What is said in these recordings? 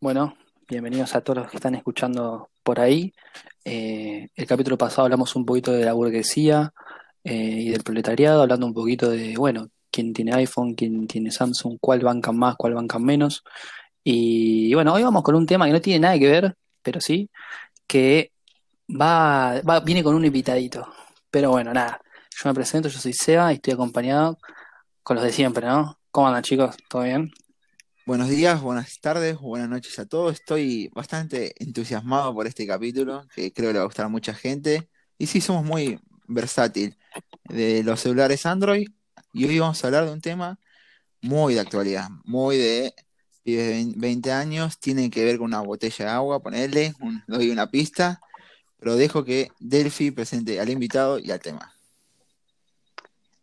Bueno, bienvenidos a todos los que están escuchando por ahí. Eh, el capítulo pasado hablamos un poquito de la burguesía eh, y del proletariado, hablando un poquito de, bueno, quién tiene iPhone, quién tiene Samsung, cuál bancan más, cuál bancan menos. Y bueno, hoy vamos con un tema que no tiene nada que ver, pero sí, que va, va, viene con un invitadito. Pero bueno, nada, yo me presento, yo soy Seba y estoy acompañado con los de siempre, ¿no? ¿Cómo andan chicos? ¿Todo bien? Buenos días, buenas tardes, buenas noches a todos. Estoy bastante entusiasmado por este capítulo, que creo que le va a gustar a mucha gente. Y sí, somos muy versátil de los celulares Android. Y hoy vamos a hablar de un tema muy de actualidad, muy de de 20 años, tiene que ver con una botella de agua, ponerle, un, doy una pista, pero dejo que Delphi presente al invitado y al tema.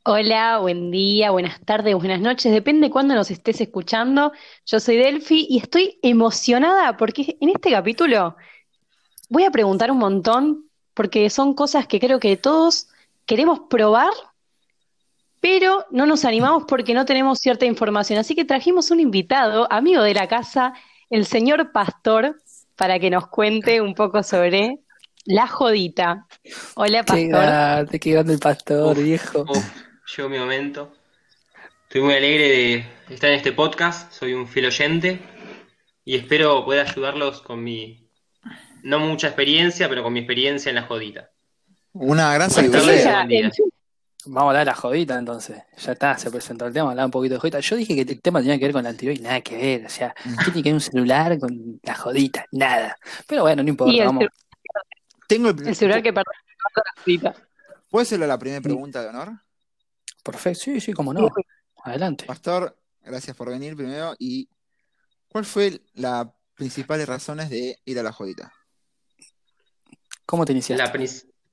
Hola, buen día, buenas tardes, buenas noches, depende cuándo nos estés escuchando. Yo soy Delphi y estoy emocionada porque en este capítulo voy a preguntar un montón porque son cosas que creo que todos queremos probar, pero no nos animamos porque no tenemos cierta información. Así que trajimos un invitado, amigo de la casa, el señor Pastor, para que nos cuente un poco sobre la jodita. Hola, Qué Pastor. grande, qué grande el pastor, Uf, viejo. uf, llegó mi momento. Estoy muy alegre de estar en este podcast, soy un fiel oyente y espero poder ayudarlos con mi, no mucha experiencia, pero con mi experiencia en la jodita. Una gran día. Vamos a hablar de la jodita entonces. Ya está, se presentó el tema, hablar un poquito de jodita. Yo dije que el tema tenía que ver con la anterior y nada que ver. O sea, ¿qué tiene que ver un celular con la jodita? Nada. Pero bueno, no Y importa, el, vamos. Tengo el, el celular que perdón, la jodita. ¿Puedo hacerle la primera pregunta de honor? Perfecto, sí, sí, cómo no. Adelante. Pastor, gracias por venir primero. ¿Y cuál fue las principales razones de ir a la jodita? ¿Cómo te iniciaste? La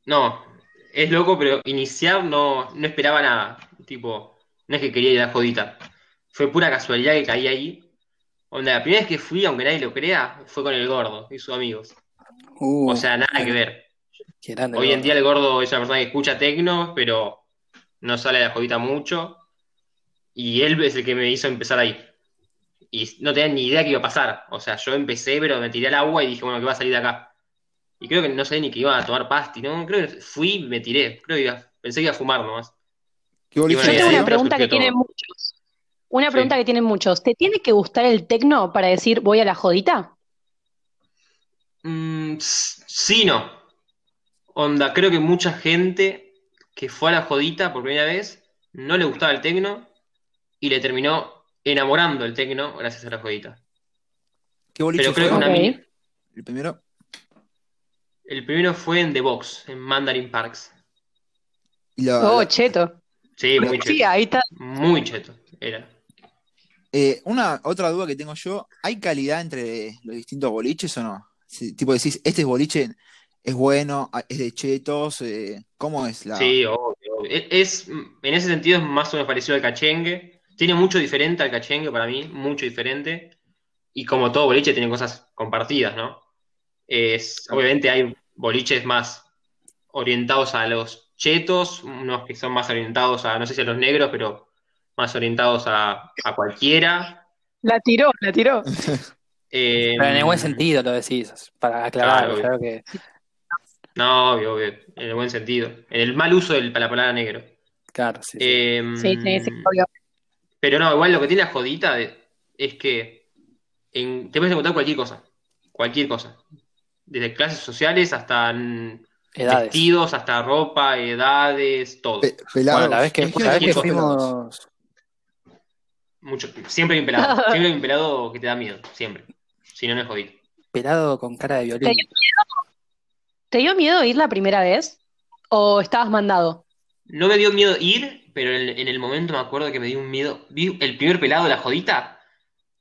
no, es loco, pero iniciar no, no esperaba nada. Tipo, no es que quería ir a la jodita. Fue pura casualidad que caí ahí. Onda, la primera vez que fui, aunque nadie lo crea, fue con el gordo y sus amigos. Uh, O sea, nada que ver. Hoy en gordo. día el gordo es una persona que escucha tecno, pero no sale de la jodita mucho. Y él es el que me hizo empezar ahí. Y no tenía ni idea que iba a pasar. O sea, yo empecé, pero me tiré al agua y dije, bueno, ¿qué va a salir de acá? Y creo que no sé ni que iba a tomar pasti, ¿no? Creo que fui y me tiré. Creo que iba- pensé que iba a fumar nomás. ¿Qué bueno, Yo tengo una pregunta que tienen muchos. Una Sí. pregunta que tienen muchos. ¿Te tiene que gustar el tecno para decir voy a la jodita? Mm, sí, no. Onda, creo que mucha gente que fue a la jodita por primera vez no le gustaba el tecno y le terminó enamorando el tecno gracias a la jodita. ¿Qué boliche Pero creo que fue? una Ok. mini. El primero. El primero fue en The Box, en Mandarin Parks. La- Oh, la- cheto. Sí, muy Sí, cheto. ahí está. Muy cheto. Era. eh, una otra duda que tengo yo, ¿hay calidad entre los distintos boliches o no? Si, tipo decís, este boliche es bueno, es de chetos, eh, ¿cómo es la...? Sí, obvio, obvio. E- Es, en ese sentido es más o menos parecido al cachengue. Tiene mucho diferente al cachengue para mí, mucho diferente. Y como todo boliche tiene cosas compartidas, ¿no? Es, obviamente hay boliches más orientados a los chetos, unos que son más orientados a, no sé si a los negros, pero más orientados a, a cualquiera. La tiró, la tiró. Eh, Pero en el buen sentido lo decís, para aclarar, Claro, claro que. No, obvio, obvio, en el buen sentido. En el mal uso de la palabra negro. Claro, sí, sí. Eh, Sí, sí, sí, obvio. Pero no, igual lo que tiene la jodita de- es que en- te puedes encontrar cualquier cosa. Cualquier cosa. Desde clases sociales hasta Edades. vestidos, hasta ropa, edades, todo. Pe- pelados. Bueno, la vez que, la vez que fuimos. Mucho, siempre hay un pelado. Siempre hay un pelado que te da miedo. Siempre. Si no, no es jodito. Pelado con cara de ¿Te violín. dio, te dio miedo ir la primera vez? ¿O estabas mandado? No me dio miedo ir, pero en, el momento me acuerdo que me dio un miedo. Vi el primer pelado de la jodita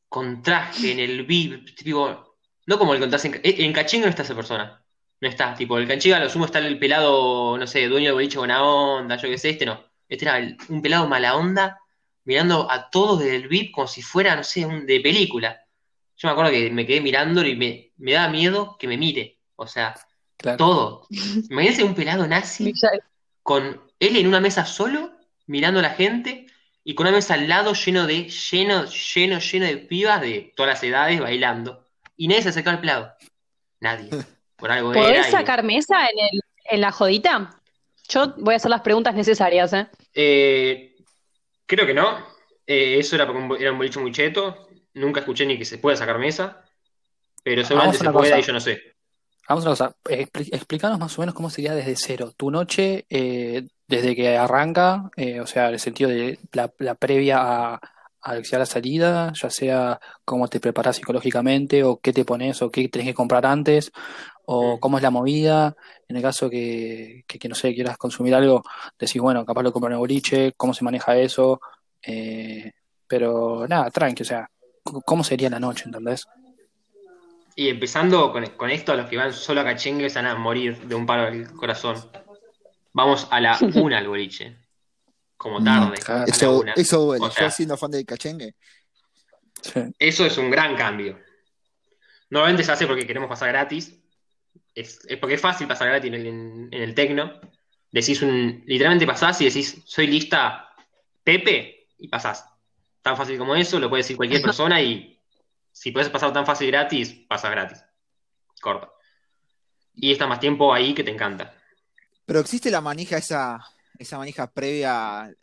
con traje en el VIP, tipo, no como el contraste en, en Cachengue no está esa persona. No está, tipo, el Cachengue a lo sumo está el pelado, no sé, dueño del boliche buena onda, yo qué sé, este no. Este era un pelado mala onda, mirando a todos desde el VIP como si fuera, no sé, un de película. Yo me acuerdo que me quedé mirándolo y me, me daba miedo que me mire. O sea, Claro. todo. Imagínense un pelado nazi con él en una mesa solo, mirando a la gente, y con una mesa al lado lleno de, lleno, lleno, lleno de pibas de todas las edades bailando. y nadie se sacaba el pelado. Nadie. Por algo era. ¿Podés y- sacar mesa en, el, en la jodita? Yo voy a hacer las preguntas necesarias, ¿eh? Eh, creo que no. Eh, eso era, porque un era un boliche muy cheto. Nunca escuché ni que se pueda sacar mesa. Pero seguramente se pueda y yo no sé. Vamos a una cosa, explícanos más o menos cómo sería desde cero. Tu noche, eh, desde que arranca, eh, o sea, en el sentido de la, la previa a, a que sea la salida, ya sea cómo te preparas psicológicamente, o qué te pones, o qué tenés que comprar antes, o cómo es la movida. En el caso que, que, que, no sé, quieras consumir algo, decís, bueno, capaz lo compro en el boliche, cómo se maneja eso. eh, pero nada, tranqui, o sea, ¿cómo sería la noche, entendés? Y empezando con, con esto, a los que van solo a cachengue se van a morir de un paro del corazón. Vamos a la una al boliche. Como tarde. claro. a la Eso, eso duele. O sea, Yo siendo fan del cachengue. Eso es un gran cambio. Normalmente se hace porque queremos pasar gratis. Es, es porque es fácil pasar gratis en, en- en el tecno. Decís un. Literalmente pasás y decís, soy lista Pepe, y pasás. Tan fácil como eso, lo puede decir cualquier persona y si puedes pasar tan fácil gratis, pasas gratis. Corta. Y está más tiempo ahí que te encanta. Pero existe la manija, esa, esa manija previa,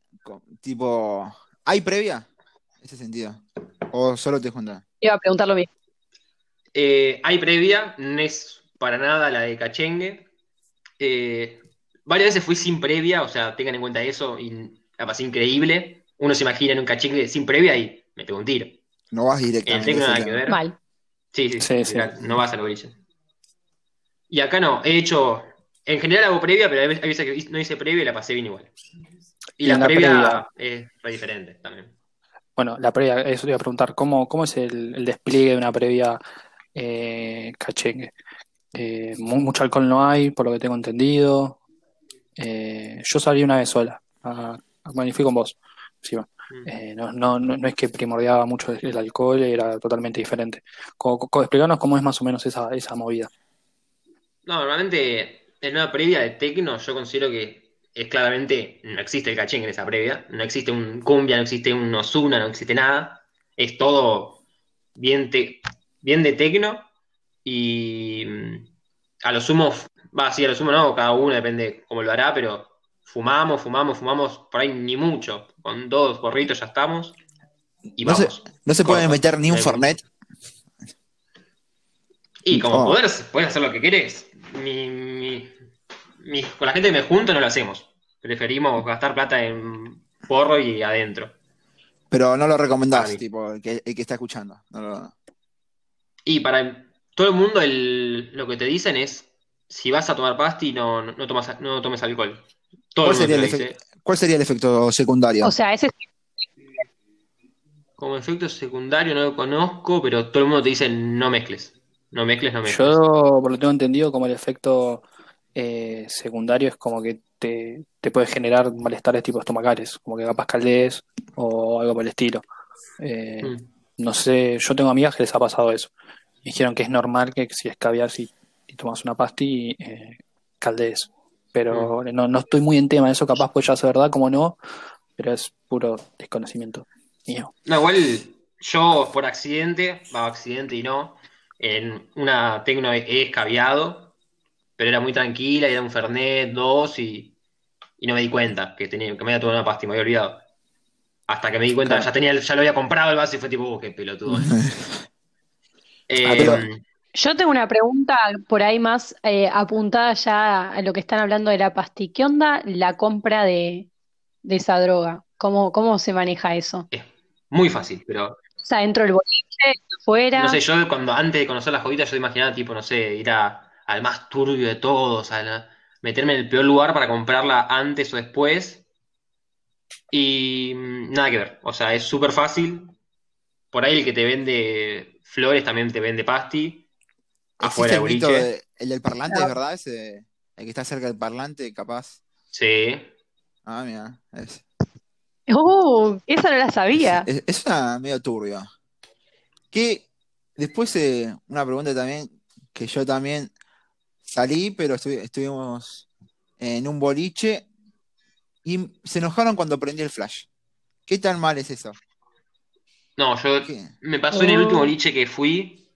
tipo, ¿hay previa? En ese sentido. ¿O solo te juntan? Iba a preguntar lo mismo. Eh, hay previa, no es para nada la de Cachengue. Eh, varias veces fui sin previa, o sea, tengan en cuenta eso, y la pasé increíble. Uno se imagina en un Cachengue sin previa y me pegó un tiro. No vas En el directamente. tecno ese nada que ver. Mal. Sí, sí, Sí, sí. no vas al boliche. Y acá no, he hecho, en general hago previa, pero hay veces que no hice previa y la pasé bien igual. Y, Y la la previa, es re diferente también. Bueno, la previa, eso te iba a preguntar, ¿cómo, cómo es el, el despliegue de una previa eh, cachengue? Eh, mu- mucho alcohol no hay, por lo que tengo entendido. Eh, yo salí una vez sola, a, a- bueno, y fui con vos. encima. Mm. Eh, no, no, no, es que primordiaba mucho el, alcohol, era totalmente diferente. Co- co- explícanos cómo es más o menos esa, esa movida. No, normalmente en una previa de tecno yo considero que es claramente, no existe el cachengue en esa previa, no existe un cumbia, no existe un Ozuna, no existe nada, es todo bien, te- bien de tecno y mm, a lo sumo, va, sí, a lo sumo no, cada uno depende cómo lo hará, pero fumamos, fumamos, fumamos, por ahí ni mucho, con dos porritos ya estamos y No se- vamos. No se puede meter ni un Fernet. Y como Oh. poder, puedes hacer lo que querés. Mi, mi- mi- con la gente que me junto no lo hacemos. Preferimos gastar plata en porro y adentro. Pero no lo recomendás, tipo, el que, el que está escuchando. No lo- Y para todo el mundo el- lo que te dicen es, si vas a tomar pasti, no, no tomas, no tomes alcohol. Todo ¿Cuál sería el dice. efecto? ¿Cuál sería el efecto secundario? O sea, ese Como efecto secundario no lo conozco, pero todo el mundo te dice no mezcles. No mezcles, no mezcles. Yo, por lo que tengo entendido, como el efecto eh, secundario es como que te, te puede generar malestares tipo estomacales, como que capaz caldees o algo por el estilo. Eh, Mm. No sé, yo tengo amigas que les ha pasado eso. Y dijeron que es normal que si escabias y, y tomas una pasti, eh, caldees. Pero no, no estoy muy en tema de eso, capaz pues ya es verdad, como no, pero es puro desconocimiento mío. No, igual yo por accidente, va accidente y no, en una tecno he he escabiado, pero era muy tranquila, y era un Fernet, dos, y, y no me di cuenta que tenía, que me había tomado una pasta y me había olvidado. Hasta que me di cuenta, Claro. ya tenía, ya lo había comprado el vaso y fue tipo, "Uh, qué pelotudo. Eh, Ah, pero- Yo tengo una pregunta por ahí más eh, apuntada ya a lo que están hablando de la pasti. ¿Qué onda la compra de, de esa droga? ¿Cómo, cómo se maneja eso? es muy fácil, pero O sea, dentro del boliche, afuera. no sé, yo cuando antes de conocer las joditas, yo imaginaba tipo, no sé, ir a- al más turbio de todos, a meterme en el peor lugar para comprarla antes o después. Y mm, nada que ver. O sea, es súper fácil. Por ahí el que te vende flores también te vende pasti. Afuera ¿Existe del el mito boliche. de- el del parlante, es verdad? Ese, el que está cerca del parlante, capaz. Sí. Ah, mira. Es, ¡Uh! esa no la sabía. es, es una medio turbio. Que después, eh, una pregunta también, que yo también salí, pero estu- estuvimos en un boliche y se enojaron cuando prendí el flash. ¿Qué tan mal es eso? No, yo ¿Qué? me pasó en el Oh. último boliche que fui.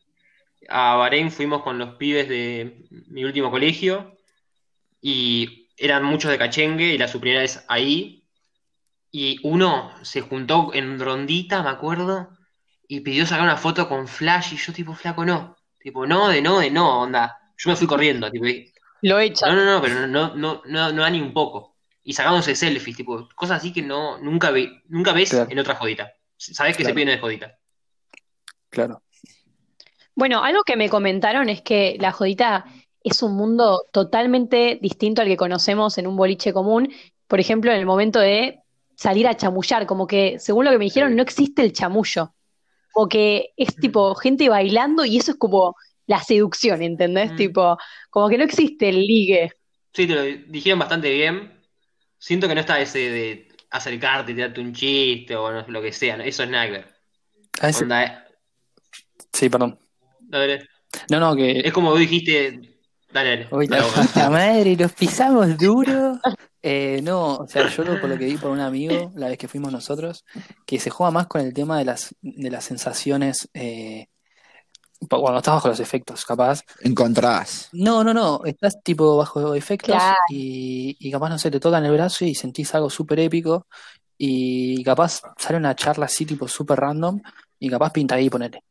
A Bahrein fuimos con los pibes de mi último colegio y eran muchos de Cachengue y la su primera vez ahí. Y uno se juntó en rondita, me acuerdo, y pidió sacar una foto con Flash y yo tipo, flaco, no. Tipo, no, de no, de no, onda. Yo me fui corriendo, tipo, y- Lo echan. no, no, no, pero no, no, no, no da ni un poco. Y sacándose selfies, tipo, cosas así que no, nunca ve, nunca ves Claro. en otra jodita. Sabés que se Claro. piden de jodita. Claro. Bueno, algo que me comentaron es que la jodita es un mundo totalmente distinto al que conocemos en un boliche común. Por ejemplo, en el momento de salir a chamullar, como que, según lo que me dijeron, no existe el chamullo. Como que es tipo gente bailando y eso es como la seducción, ¿entendés? Mm. Tipo, como que no existe el ligue. Sí, te lo dijeron bastante bien. Siento que no está ese de acercarte, tirarte un chiste o no- lo que sea. ¿no? Eso es nada que ver. Ah, ese- Onda, eh, Sí, perdón. Dale. No, no, que. Es como vos dijiste. Dale, dale. Uy, la Dale, vos. puta madre, los pisamos duro. Eh, no, o sea, yo lo, por lo que vi por un amigo, la vez que fuimos nosotros, que se juega más con el tema de las, de las sensaciones eh, cuando estás bajo los efectos, capaz. Encontrás. No, no, no, estás tipo bajo efectos Claro. y, y capaz, no sé, te tocan el brazo y sentís algo súper épico y capaz sale una charla así tipo súper random y capaz pinta ahí y ponele.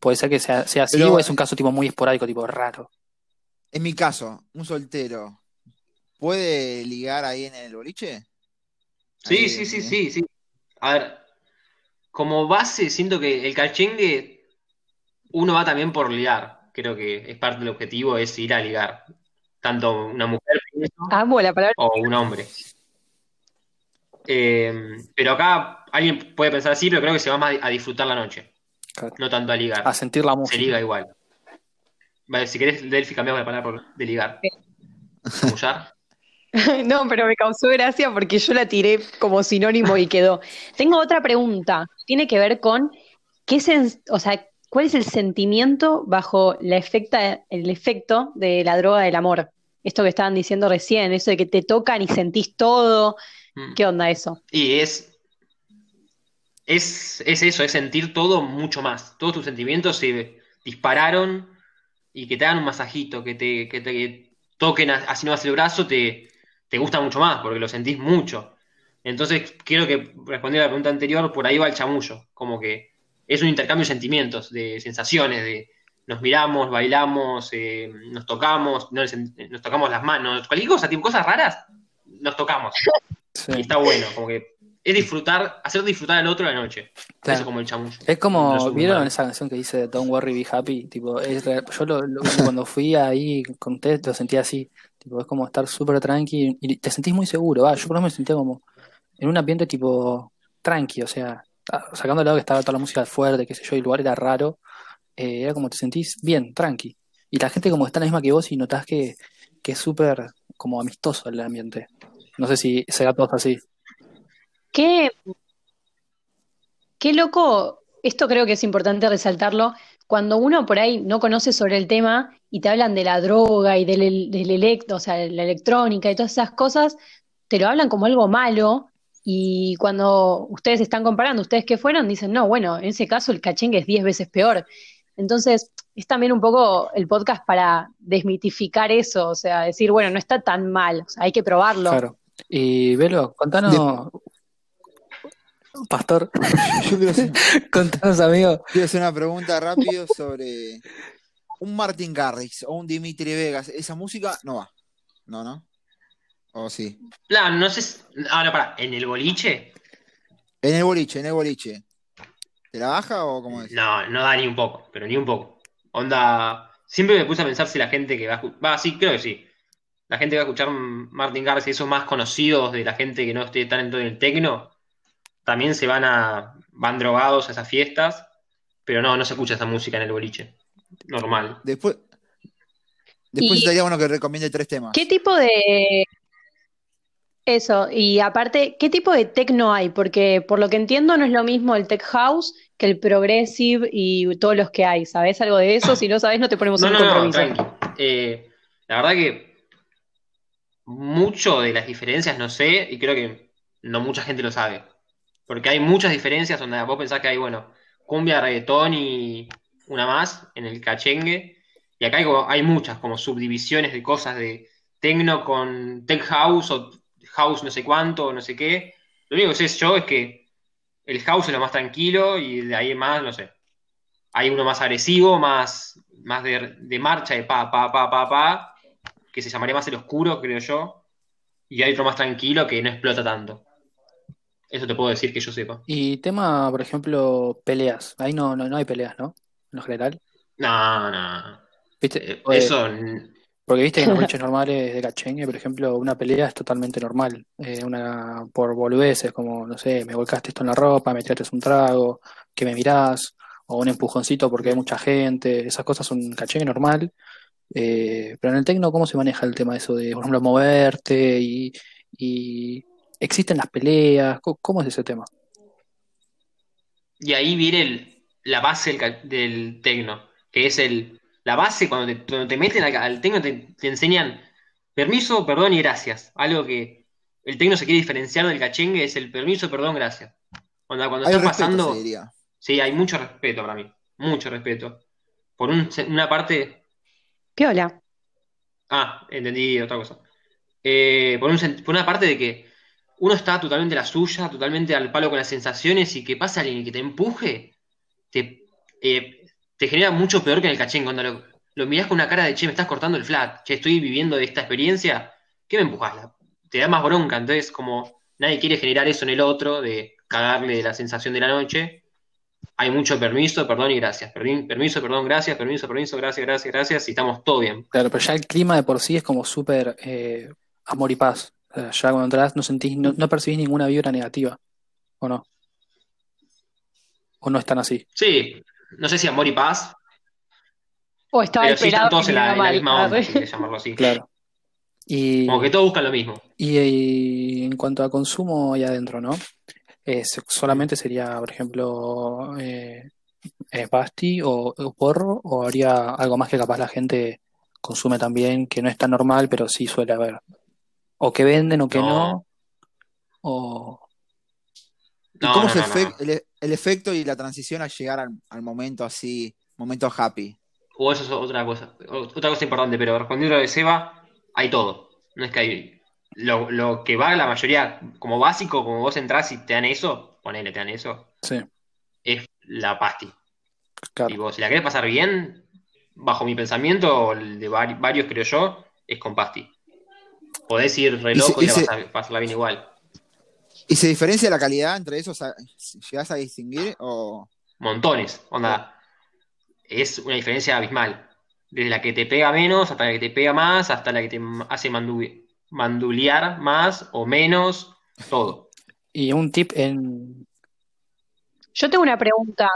Puede ser que sea, sea así Pero- o es un caso tipo muy esporádico, tipo raro. En mi caso, un soltero, ¿puede ligar ahí en el boliche? Sí, Ahí, sí, sí, ¿eh? sí, sí. A ver, como base, siento que el cachengue, uno va también por ligar. Creo que es parte del objetivo, es ir a ligar. Tanto una mujer pienso, Amo la palabra. o un hombre. Eh, pero acá alguien puede pensar así, pero creo que se va más a disfrutar la noche, Claro. no tanto a ligar. A sentir la Se música. liga igual. Vale, si querés, Delphi, cambiamos de palabra por de ligar. No, pero me causó gracia porque yo la tiré como sinónimo y quedó. Tengo otra pregunta. Tiene que ver con qué sen- o sea, cuál es el sentimiento bajo la efecta, el efecto de la droga del amor. Esto que estaban diciendo recién, eso de que te tocan y sentís todo. Mm. ¿Qué onda eso? Y es, es, es eso, es sentir todo mucho más. Todos tus sentimientos se dispararon y que te hagan un masajito, que te, que te toquen así nomás el brazo, te, te gusta mucho más, porque lo sentís mucho. Entonces, creo que respondiendo a la pregunta anterior, por ahí va el chamullo, como que es un intercambio de sentimientos, de sensaciones, de nos miramos, bailamos, eh, nos tocamos, no, nos tocamos las manos, cualquier cosa, tipo cosas raras, nos tocamos. Sí. Y está bueno, como que es disfrutar, hacer disfrutar al otro la noche. Claro. Eso es como el chamullo. Es como, ¿vieron esa canción que dice Don't worry, be happy? Tipo, es yo lo, lo- cuando fui ahí con Ted lo sentía así. Tipo, es como estar súper tranqui y te sentís muy seguro. Va, yo por lo menos me sentía como en un ambiente tipo tranqui, o sea, a- sacando de lado que estaba toda la música fuerte, qué sé yo, y el lugar era raro, eh, era como te sentís bien, tranqui. Y la gente como está la misma que vos y notás que, que es súper como amistoso el ambiente. No sé si será todo así. Qué, qué loco, esto creo que es importante resaltarlo, cuando uno por ahí no conoce sobre el tema y te hablan de la droga y del, del electro, o sea, la electrónica y todas esas cosas, te lo hablan como algo malo y cuando ustedes están comparando, ustedes que fueron, dicen, no, bueno, en ese caso el cachengue es 10 veces peor. Entonces, es también un poco el podcast para desmitificar eso, o sea, decir, bueno, no está tan mal, o sea, hay que probarlo. Claro. Y Velo, contanos, Pastor, Yo quiero hacer, contanos, amigo. quiero hacer una pregunta rápido sobre un Martin Garrix o un Dimitri Vegas. ¿Esa música no va? No, ¿no? ¿O sí? Claro, no sé. Ahora, para, ¿en el boliche? En el boliche, en el boliche. ¿Te la baja o cómo es? No, no da ni un poco, pero ni un poco. Onda, siempre me puse a pensar si la gente que va a escuchar. Va, sí, creo que sí. La gente que va a escuchar Martin Garrix y esos más conocidos de la gente que no esté tan en todo el tecno, también se van a. van drogados a esas fiestas, pero no, no se escucha esa música en el boliche. Normal. Después, después estaría bueno que recomiende tres temas. ¿Qué tipo de... Eso, y aparte, ¿qué tipo de techno hay? Porque por lo que entiendo no es lo mismo el tech house que el progressive y todos los que hay. ¿Sabés algo de eso? Si no sabés, no te ponemos No, en no, no, compromiso. tranqui. Eh, la verdad que mucho de las diferencias no sé, y creo que no mucha gente lo sabe. Porque hay muchas diferencias donde vos pensás que hay, bueno, cumbia, reggaetón y una más en el cachengue. Y acá hay, hay muchas como subdivisiones de cosas de tecno con tech house o house no sé cuánto no sé qué. Lo único que sé yo es que el house es lo más tranquilo y de ahí más, no sé. Hay uno más agresivo, más, más de, de marcha, de pa, pa, pa, pa, pa, que se llamaría más el oscuro, creo yo. Y hay otro más tranquilo que no explota tanto. Eso te puedo decir que yo sepa. Y tema, por ejemplo, peleas. Ahí no, no, no hay peleas, ¿no? En lo general. No, no. ¿Viste? Eh, Pues, Eso, Porque viste que en los boliches normales de cachengue, por ejemplo, una pelea es totalmente normal. Eh, una por boludeces, como, no sé, me volcaste esto en la ropa, me tiraste un trago, que me mirás, o un empujoncito porque hay mucha gente. Esas cosas son cachengue normal. Eh, pero en el tecno, ¿cómo se maneja el tema de eso de, por ejemplo, moverte y, y existen las peleas? ¿Cómo, cómo es ese tema? y ahí viene el- la base del, del tecno, que es el, la base cuando te, cuando te meten al, al tecno te, te enseñan permiso, perdón y gracias. Algo que el tecno se quiere diferenciar del cachengue es el permiso, perdón, gracias. Onda, cuando Hay estás respeto, pasando, se diría. sí, hay mucho respeto para mí, mucho respeto. Por un- una parte, Piola. ah, entendí otra cosa. Eh, por un por una parte de que uno está totalmente a la suya, totalmente al palo con las sensaciones y que pasa alguien que te empuje, te, eh, te genera mucho peor que en el cachén. Cuando lo, lo mirás con una cara de, che, me estás cortando el flat, che, estoy viviendo de esta experiencia, ¿qué me empujás? La- Te da más bronca. Entonces, como nadie quiere generar eso en el otro, de cagarle la sensación de la noche, hay mucho permiso, perdón y gracias. Permi- Permiso, perdón, gracias, permiso, permiso, gracias, gracias, gracias, y estamos todo bien. Claro, pero ya el clima de por sí es como súper eh, amor y paz. Sea, ya cuando entras no sentís, no, no percibís ninguna vibra negativa, ¿o no? ¿O no es tan así? Sí, no sé si amor y paz, O estaba pero sí están todos en la, en la misma onda, si querés llamarlo así. Claro. Y, Como que todos buscan lo mismo. y, y en cuanto a consumo ahí adentro, ¿no? Eh, solamente sería, por ejemplo, eh, eh, pasti o, o porro, o habría algo más que capaz la gente consume también, que no es tan normal, pero sí suele haber. O que venden o que no, No, o... ¿Y no, cómo no, es no. el, el efecto y la transición al llegar al, al momento así, momento happy? O eso es otra cosa. Otra cosa importante, pero respondiendo a lo de Seba, hay todo. No es que hay. Lo, lo que va la mayoría, como básico, como vos entrás y te dan eso, ponele, te dan eso, Sí, es la pasti. claro. Tipo, si la querés pasar bien, bajo mi pensamiento, o el de vari- varios creo yo, es con pasti. Podés ir re Y se, loco y se- vas a pasarla bien igual. ¿y se diferencia la calidad entre esos? a- ¿Llegás a distinguir? O... Montones. Onda, es una diferencia abismal. Desde la que te pega menos hasta la que te pega más, hasta la que te hace mandu- mandulear más o menos, todo. Y un tip en... Yo tengo una pregunta.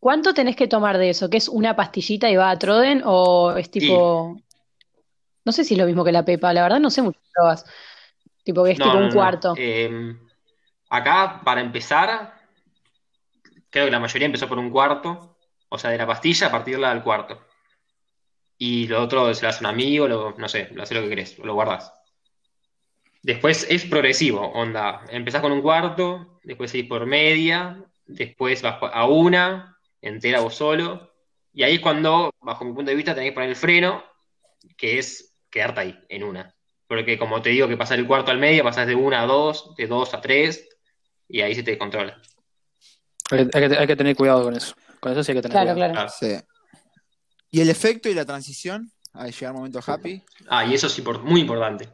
¿Cuánto tenés que tomar de eso? ¿Que es una pastillita y va a Troden? ¿O es tipo, no sé si es lo mismo que la Pepa, la verdad no sé drogas. Tipo que es tipo no, un no. cuarto. Eh, acá, para empezar, creo que la mayoría empezó por un cuarto, o sea, de la pastilla, a partirla al cuarto. Y lo otro se lo hace un amigo, lo- no sé, lo hace lo que querés, lo guardás. Después es progresivo, onda. Empezás con un cuarto, después seguís por media, después vas a una, entera vos solo. Y ahí es cuando, bajo mi punto de vista, tenés que poner el freno, que es quedarte ahí, en una. Porque como te digo que pasar el cuarto al medio, pasás de una a dos, de dos a tres, y ahí se te descontrola. Hay que, hay que- hay que tener cuidado con eso. Con eso sí hay que tener Claro, cuidado. claro. Claro. Sí. ¿Y el efecto y la transición al llegar al momento happy? Ah, y eso es import- muy importante,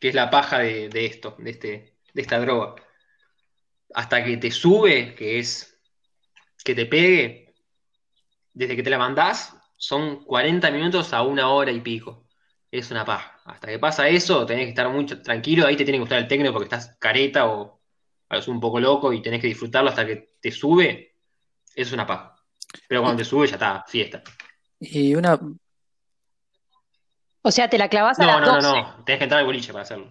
que es la paja de, de esto, de, este, de esta droga. Hasta que te sube, que es que te pegue, desde que te la mandás, son 40 minutos a una hora y pico. Es una paja. Hasta que pasa eso, tenés que estar muy tranquilo, ahí te tiene que gustar el tecno porque estás careta o sumo un poco loco y tenés que disfrutarlo hasta que te sube, es una paja. Pero cuando te sube ya está, fiesta. Y una, O sea, te la clavas a No, las no, no, 12. no. Tenés que entrar al boliche para hacerlo.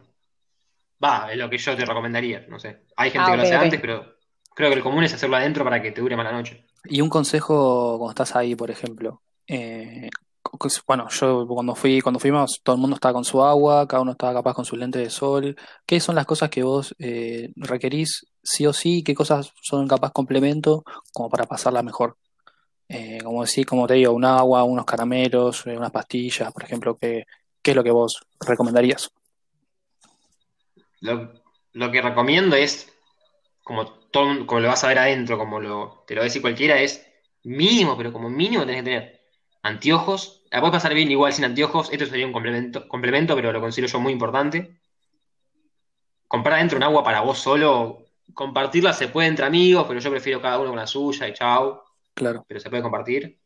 Va, es lo que yo te recomendaría. No sé. Hay gente Ah, que lo hace antes, pero creo que lo común es hacerlo adentro para que te dure más la noche. y un consejo cuando estás ahí, por ejemplo. Eh, bueno, yo cuando fui, cuando fuimos, todo el mundo estaba con su agua, cada uno estaba capaz con su lente de sol. ¿Qué son las cosas que vos eh, requerís sí o sí? ¿Qué cosas son capaz complemento como para pasarla mejor Eh, como decir, como te digo, un agua, unos caramelos, eh, unas pastillas, por ejemplo, ¿qué, qué es lo que vos recomendarías? Lo, lo que recomiendo es, como, todo, como lo vas a ver adentro, como lo, te lo va a decir cualquiera, es mínimo, pero como mínimo tenés que tener anteojos. La puedes pasar bien igual sin anteojos. Esto sería un complemento, complemento, pero lo considero yo muy importante. Comprar adentro un agua para vos solo. Compartirla se puede entre amigos, pero yo prefiero cada uno con la suya y chao. Claro, Pero se puede compartir.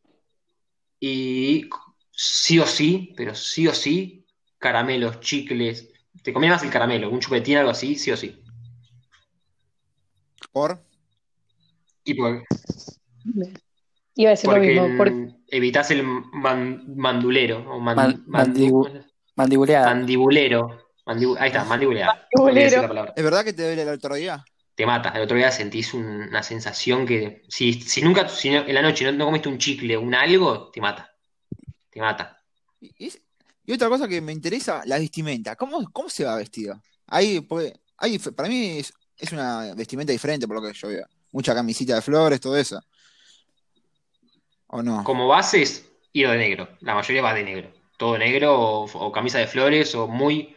Y sí o sí, pero sí o sí, caramelos, chicles. Te conviene más el caramelo, un chupetín, algo así, sí o sí. ¿Por? Y por- Iba a decir lo porque mismo. porque- evitas el man- mandulero o man- Man- mandu- mandibu- mandibuleada. mandibulero. Mandibu- ahí está, mandibulear. Mandibulero. La. ¿Es verdad que te duele el otro día? Te mata. El otro día sentís un- una sensación que si, si nunca, si no- en la noche no, no comiste un chicle, un algo, te mata. Te mata. Y, y- y otra cosa que me interesa, la vestimenta. ¿Cómo, cómo se va vestido? Ahí, porque, ahí, para mí es, es una vestimenta diferente por lo que yo veo. Mucha camisita de flores, todo eso. ¿O no? Como base es ir de negro. La mayoría va de negro. Todo negro o, o camisa de flores o muy,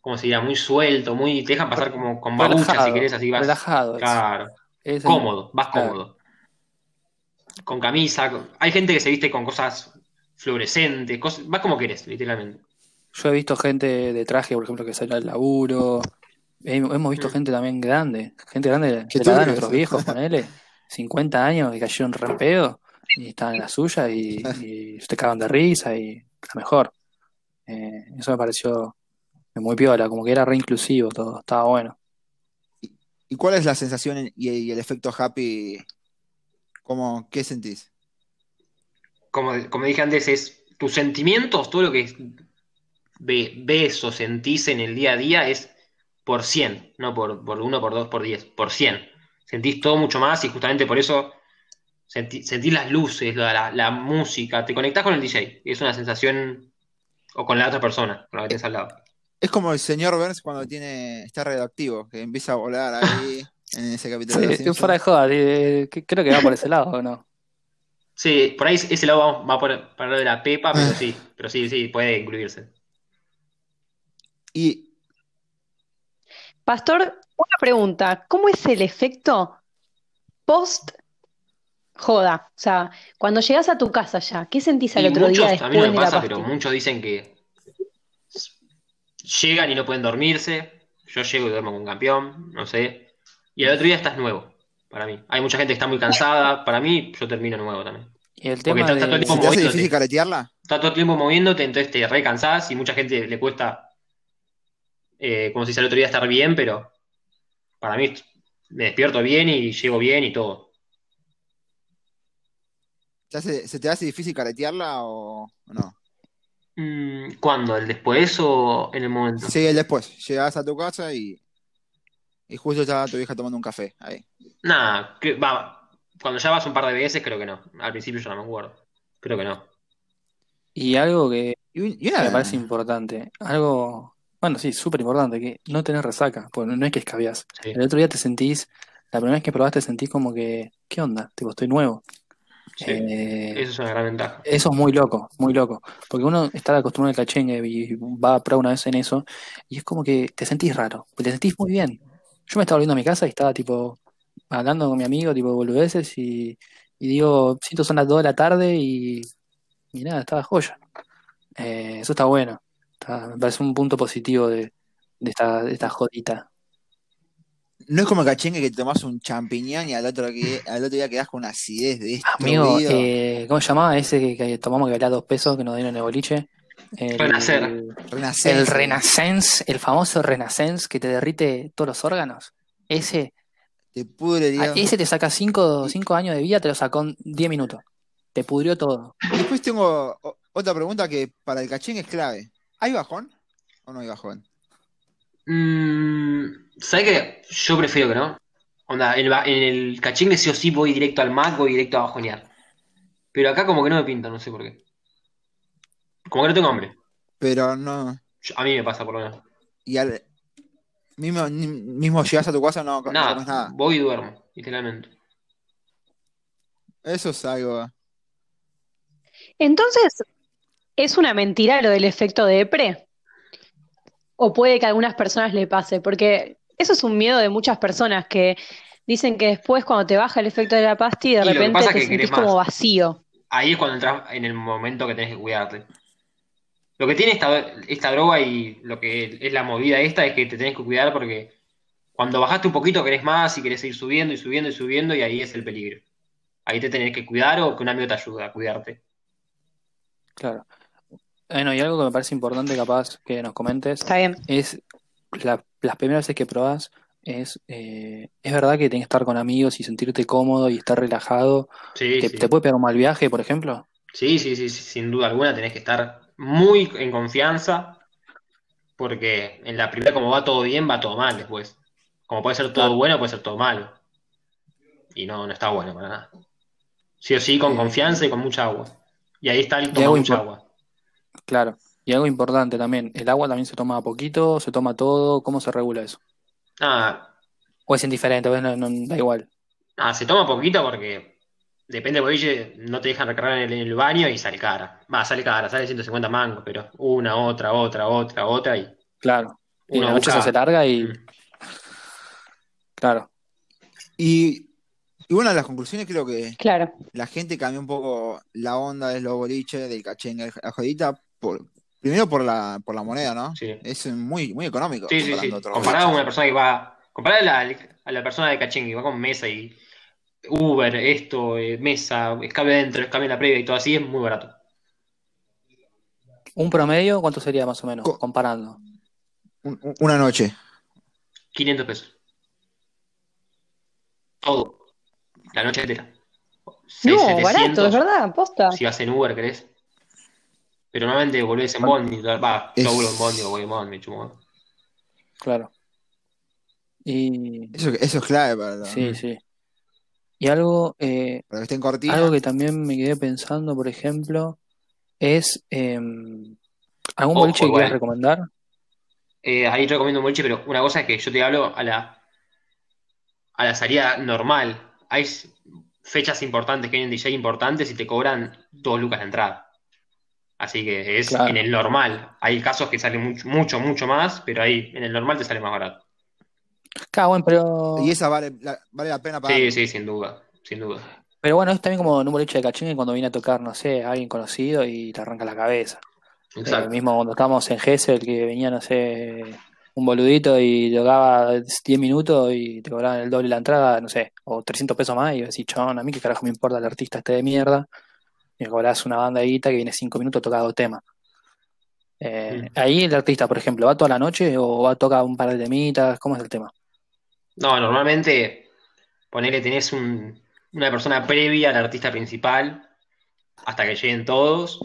¿cómo se diría? Muy suelto, muy, te dejan pasar como con babucha si Relajado, querés, así vas. relajado es. Claro. Es el- Cómodo, vas claro. cómodo. Con camisa. con- Hay gente que se viste con cosas fluorescentes, cosas... vas como querés, literalmente. Yo he visto gente de traje, por ejemplo, que sale al laburo. He- Hemos visto Mm. gente también grande, gente grande de Qué la edad de nuestros viejos, ponele, 50 años que cayeron re pedo y estaban en la suya y, y te cagan de risa y a lo mejor. Eh, eso me pareció muy piola, como que era re inclusivo todo, estaba bueno. ¿Y cuál es la sensación y, y el efecto happy? ¿Cómo, qué sentís? Como, como dije antes, es tus sentimientos, todo lo que ve- ves o sentís en el día a día es por 100, no por, por 1, por 2, por 10, por 100. Sentís todo mucho más y justamente por eso sentí- sentís las luces, la, la- la música, te conectás con el DJ. Es una sensación, o con la otra persona, con la que tenés al lado. Es como el señor Burns cuando tiene, está radioactivo, que empieza a volar ahí en ese capítulo de Sí, Simpsons. fuera de joda, creo que va por ese lado, ¿o no? Sí, por ahí ese lado va, va por, para lo de la pepa, pero sí, pero sí, sí, puede incluirse. Y Pastor, una pregunta. ¿Cómo es el efecto post joda? O sea, cuando llegas a tu casa ya, ¿qué sentís al Y otro día muchos, a mí no después me de la pasa, pero muchos dicen que llegan y no pueden dormirse. Yo llego y duermo con un campeón, no sé. Y al otro día estás nuevo, para mí. Hay mucha gente que está muy cansada, para mí yo termino nuevo también. Y el Porque tema está- está todo el de... ¿se tiempo te hace moviéndote. difícil caretearla? Estás todo el tiempo moviéndote, entonces te recansás y mucha gente le cuesta, eh, como si al otro día estar bien, pero para mí me despierto bien y llego bien y todo. ¿Se hace- se te hace difícil caretearla o o no? Mm, ¿Cuándo? ¿El después o en el momento? Sí, el después. Llegás a tu casa y, y justo estaba tu vieja tomando un café. Ahí. Nada, que- va, cuando ya vas un par de veces creo que no. Al principio yo no me acuerdo. Creo que no. Y algo que Y, un- y me parece importante, algo, bueno, sí, súper importante, que no tenés resaca, porque no es que escabiás. Sí. El otro día te sentís, la primera vez que probaste sentís como que, ¿qué onda? Tipo, estoy nuevo. Sí. Eh, Eso es una gran ventaja. eso es muy loco, muy loco. Porque uno está acostumbrado al cachengue y va a probar una vez en eso, y es como que te sentís raro, te sentís muy bien. Yo me estaba volviendo a mi casa y estaba tipo hablando con mi amigo, tipo boludeces, y, y digo, siento son las 2 de la tarde y, y nada, estaba joya. Eh, eso está bueno. Está- me parece un punto positivo de, de esta, de esta jodita. No es como el cachengue que te tomás un champiñón y al otro, que, al otro día quedás con una acidez de Amigo, destruido. eh, ¿cómo se llamaba ese que, que tomamos que valía dos pesos que nos dieron en el boliche? El, Renacer. Renacer. El Renaissance, el famoso Renaissance que te derrite todos los órganos. Ese, Te pudre, Dios. ese te saca 5 años de vida, te lo sacó en 10 minutos. Te pudrió todo. Después tengo otra pregunta que para el cachengue es clave. ¿Hay bajón o no hay bajón? Mm, ¿sabes qué? Yo prefiero que no. Onda, en el, ba- en el cachengue sí o sí voy directo al Mac, voy directo a bajonear. Pero acá como que no me pinta, no sé por qué. Como que no tengo hambre. Pero no. Yo- a mí me pasa por lo menos. Y al mismo, mismo llegas a tu casa no, no Nada, comes nada. voy y duermo, literalmente. Eso es algo. Entonces, ¿es una mentira lo del efecto de EPRE? ¿O puede que a algunas personas le pase? Porque eso es un miedo de muchas personas que dicen que después cuando te baja el efecto de la pasti, de Y lo que repente pasa es te que sentís querés como vacío. Ahí es cuando entras en el momento que tenés que cuidarte. Lo que tiene esta, esta droga y lo que es la movida esta es que te tenés que cuidar porque cuando bajaste un poquito querés más y querés seguir subiendo y subiendo y subiendo y ahí es el peligro. Ahí te tenés que cuidar o que un amigo te ayude a cuidarte. Claro. Bueno, y algo que me parece importante capaz que nos comentes Está bien. es la- las primeras veces que probás, es, eh, es verdad que tenés que estar con amigos y sentirte cómodo y estar relajado. Sí, ¿Te, sí. te puede pegar un mal viaje, por ejemplo? Sí, sí, sí, sí, sin duda alguna tenés que estar muy en confianza porque en la primera como va todo bien, va todo mal después. Como puede ser todo Claro. bueno, puede ser todo malo. Y no, no está bueno para nada. Sí o sí, con Eh, confianza y con mucha agua. Y ahí está el y toma algo mucha agua. Claro. Y algo importante también, ¿el agua también se toma a poquito? ¿Se toma todo? ¿Cómo se regula eso? Ah, ¿O es indiferente? No, no- da igual. ah, se toma poquito porque depende del boliche, no te dejan recargar en el, en el baño y sale cara. Va, sale cara, sale 150 mangos, pero una, otra, otra, otra, otra y Claro. Y uno la noche se hace busca. larga y, Mm. claro. Y, y una de las conclusiones creo que Claro. la gente cambió un poco la onda de los boliches, del cachengue, la jodita, por, primero por la, por la moneda, ¿no? Sí. Es muy, muy económico Sí, sí, sí. Comparado a una boliches. persona que va. Comparado a la, a la persona de Cachengue que va con mesa y Uber, esto, eh, mesa, escape adentro, escape en la previa y todo así, es muy barato. ¿Un promedio cuánto sería más o menos? Co- Comparando. Un- un- una noche. 500 pesos. Todo. La noche entera. No, 600, barato, es verdad, posta. si vas en Uber, ¿querés? Pero normalmente volvés en Bondi. Va, yo vuelvo en Bondi o voy en Bondi. Claro. Y Eso, eso es clave para, lo- sí, sí. Y algo, eh, para que estén cortinas. algo que también me quedé pensando, por ejemplo, es em, ¿algún Ojo, boliche que quieras recomendar? Eh, ahí te recomiendo un boliche, pero una cosa es que yo te hablo a la, a la salida normal. Hay fechas importantes que vienen DJ importantes y te cobran dos lucas de entrada. Así que es Claro. en el normal. Hay casos que salen mucho, mucho, mucho más, pero ahí en el normal te sale más barato. Claro, bueno, pero, Y esa vale la, vale la pena pagar. Sí, sí, sin duda, sin duda. pero bueno, es también como un boliche de cachengue cuando viene a tocar, no sé, a alguien conocido y te arranca la cabeza. Eh, Exacto. mismo cuando estábamos en Gessel, que venía, no sé, un boludito y tocaba 10 minutos y te cobraban el doble la entrada, no sé, o 300 pesos más, y decís, chon, a mí qué carajo me importa el artista este de mierda, y me cobrás una banda de guita que viene 5 minutos, toca dos temas. Eh, Mm. ahí el artista, por ejemplo, ¿va toda la noche o va a tocar un par de temitas? ¿Cómo es el tema? No, normalmente ponele tenés un- una persona previa al artista principal hasta que lleguen todos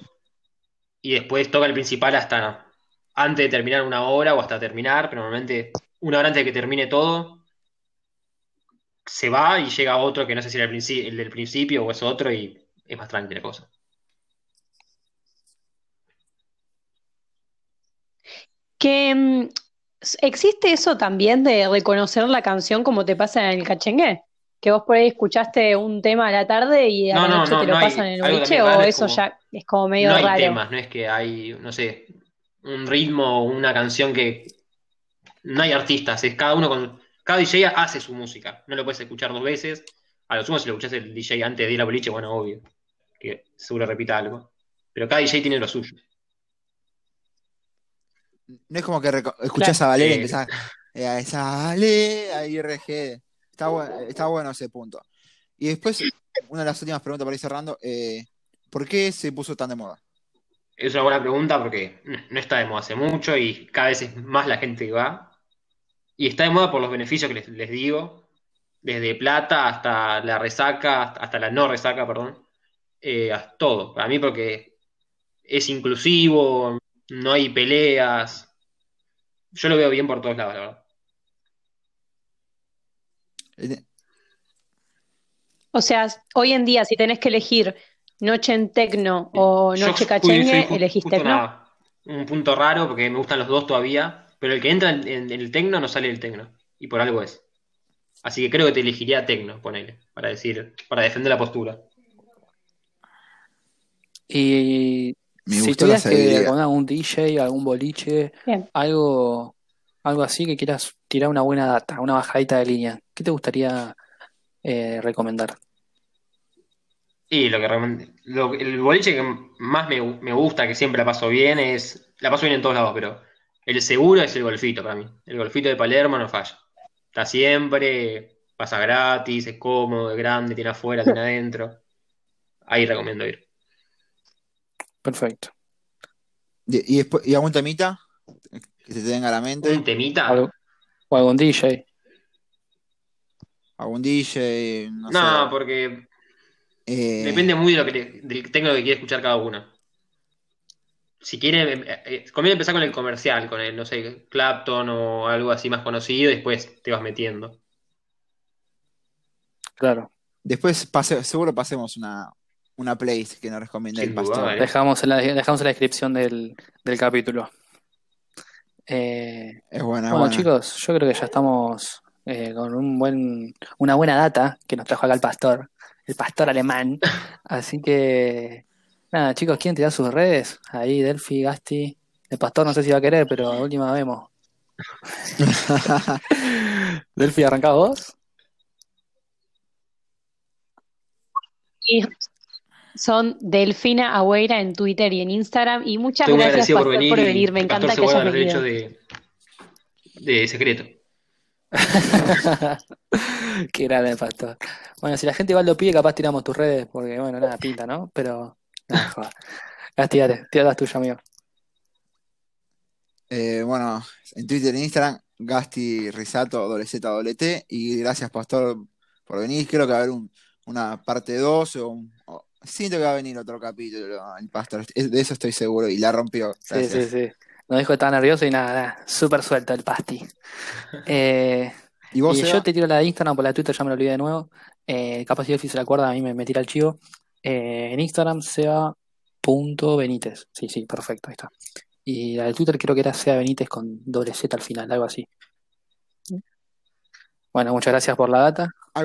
y después toca el principal hasta antes de terminar una hora o hasta terminar, pero normalmente una hora antes de que termine todo se va y llega otro que no sé si era el del principio o es otro y es más tranquila la cosa. Que mm, existe eso también de reconocer la canción como te pasa en el cachengue. Que vos por ahí escuchaste un tema a la tarde y a No, la no, noche no, te lo hay- pasan en el boliche, o eso como- ya es como medio No hay raro. temas, no es que hay, no sé, un ritmo o una canción que no hay artistas, es cada uno con cada DJ hace su música, no lo puedes escuchar dos veces. A lo sumo si lo escuchás el DJ antes de ir a boliche, bueno, obvio, que seguro repita algo. Pero cada DJ tiene lo suyo. No es como que escuchás Claro. a Valeria y empezás eh, a sale a IRG. Está, bu- está bueno ese punto. Y después, una de las últimas preguntas para ir cerrando, eh, ¿por qué se puso tan de moda? Es una buena pregunta porque no no está de moda hace mucho y cada vez es más la gente que va. Y está de moda por los beneficios que les, les digo, desde plata hasta la resaca, hasta la no resaca, perdón. Eh, hasta todo. Para mí porque es inclusivo, no hay peleas. Yo lo veo bien por todos lados, la verdad. O sea, hoy en día, si tenés que elegir noche en tecno o noche cachengue, elegís tecno. un punto raro porque me gustan los dos todavía, pero el que entra en, en- en el tecno no sale del tecno, y por algo es. Así que creo que te elegiría tecno, ponele, para decir, para defender la postura. Y Me si tuvieras que con algún DJ, algún boliche, Bien. algo, algo así que quieras tirar una buena data, una bajadita de línea, ¿qué te gustaría eh, recomendar? Y lo que lo- el boliche que más me, me gusta, que siempre la paso bien, es. La paso bien en todos lados, pero el seguro es el golfito para mí. El golfito de Palermo no falla. Está siempre, pasa gratis, es cómodo, es grande, tiene afuera, tiene adentro. Ahí recomiendo ir. Perfecto. Y, y después, ¿y algún temita que se te venga a la mente? Un temita. Algo- o algún DJ. ¿Algún DJ? No No, sé. porque Eh, depende muy de lo que del técnico que quiere escuchar cada uno. Si quiere, eh, eh, conviene empezar con el comercial, con el, no sé, Clapton o algo así más conocido, y después te vas metiendo. Claro. Después pase- seguro pasemos una, una playlist que nos recomienda el pastor. ¿eh? Dejamos en la, dejamos en la descripción del, del capítulo. Eh, Es buena, bueno, buena. chicos, yo creo que ya estamos eh, con un buen, una buena data que nos trajo acá el pastor, el pastor alemán. Así que, nada, chicos, ¿quieren tirar sus redes? Ahí, Delphi, Gasti. El pastor no sé si va a querer, pero a última vemos. Delphi, ¿arrancás vos? Son Delfina Agüera en Twitter y en Instagram. Y muchas Estoy gracias, agradecido por Pastor, venir por venir. Me pastor encanta que hayas venido. de, de secreto. Qué grande el pastor. Bueno, si la gente igual lo pide, capaz tiramos tus redes, porque bueno, nada, pinta, ¿no? Pero, nada, joder. Gasti, dale, tira las tuyas, amigo. Eh, bueno, en Twitter e Instagram, Gasti Risato, doble Z, doble T. Y gracias, Pastor, por venir. Creo que va a haber un- una parte 2 o, un- o- siento que va a venir otro capítulo, el Pastor. De eso estoy seguro y la rompió. Sí, Gracias. sí, sí. Nos dijo que estaba nervioso y nada, nada, súper suelto el pasti. Eh, ¿Y vos, y yo te tiro la de Instagram, por la de Twitter ya me lo olvidé de nuevo. Eh, capaz si Delphi se la acuerda, a mí me, me tira el chivo. Eh, en Instagram, Seba.Benítez. Sí, sí, perfecto, ahí está. Y la de Twitter creo que era Seba Benítez con doble Z al final, algo así. Bueno, muchas gracias por la data.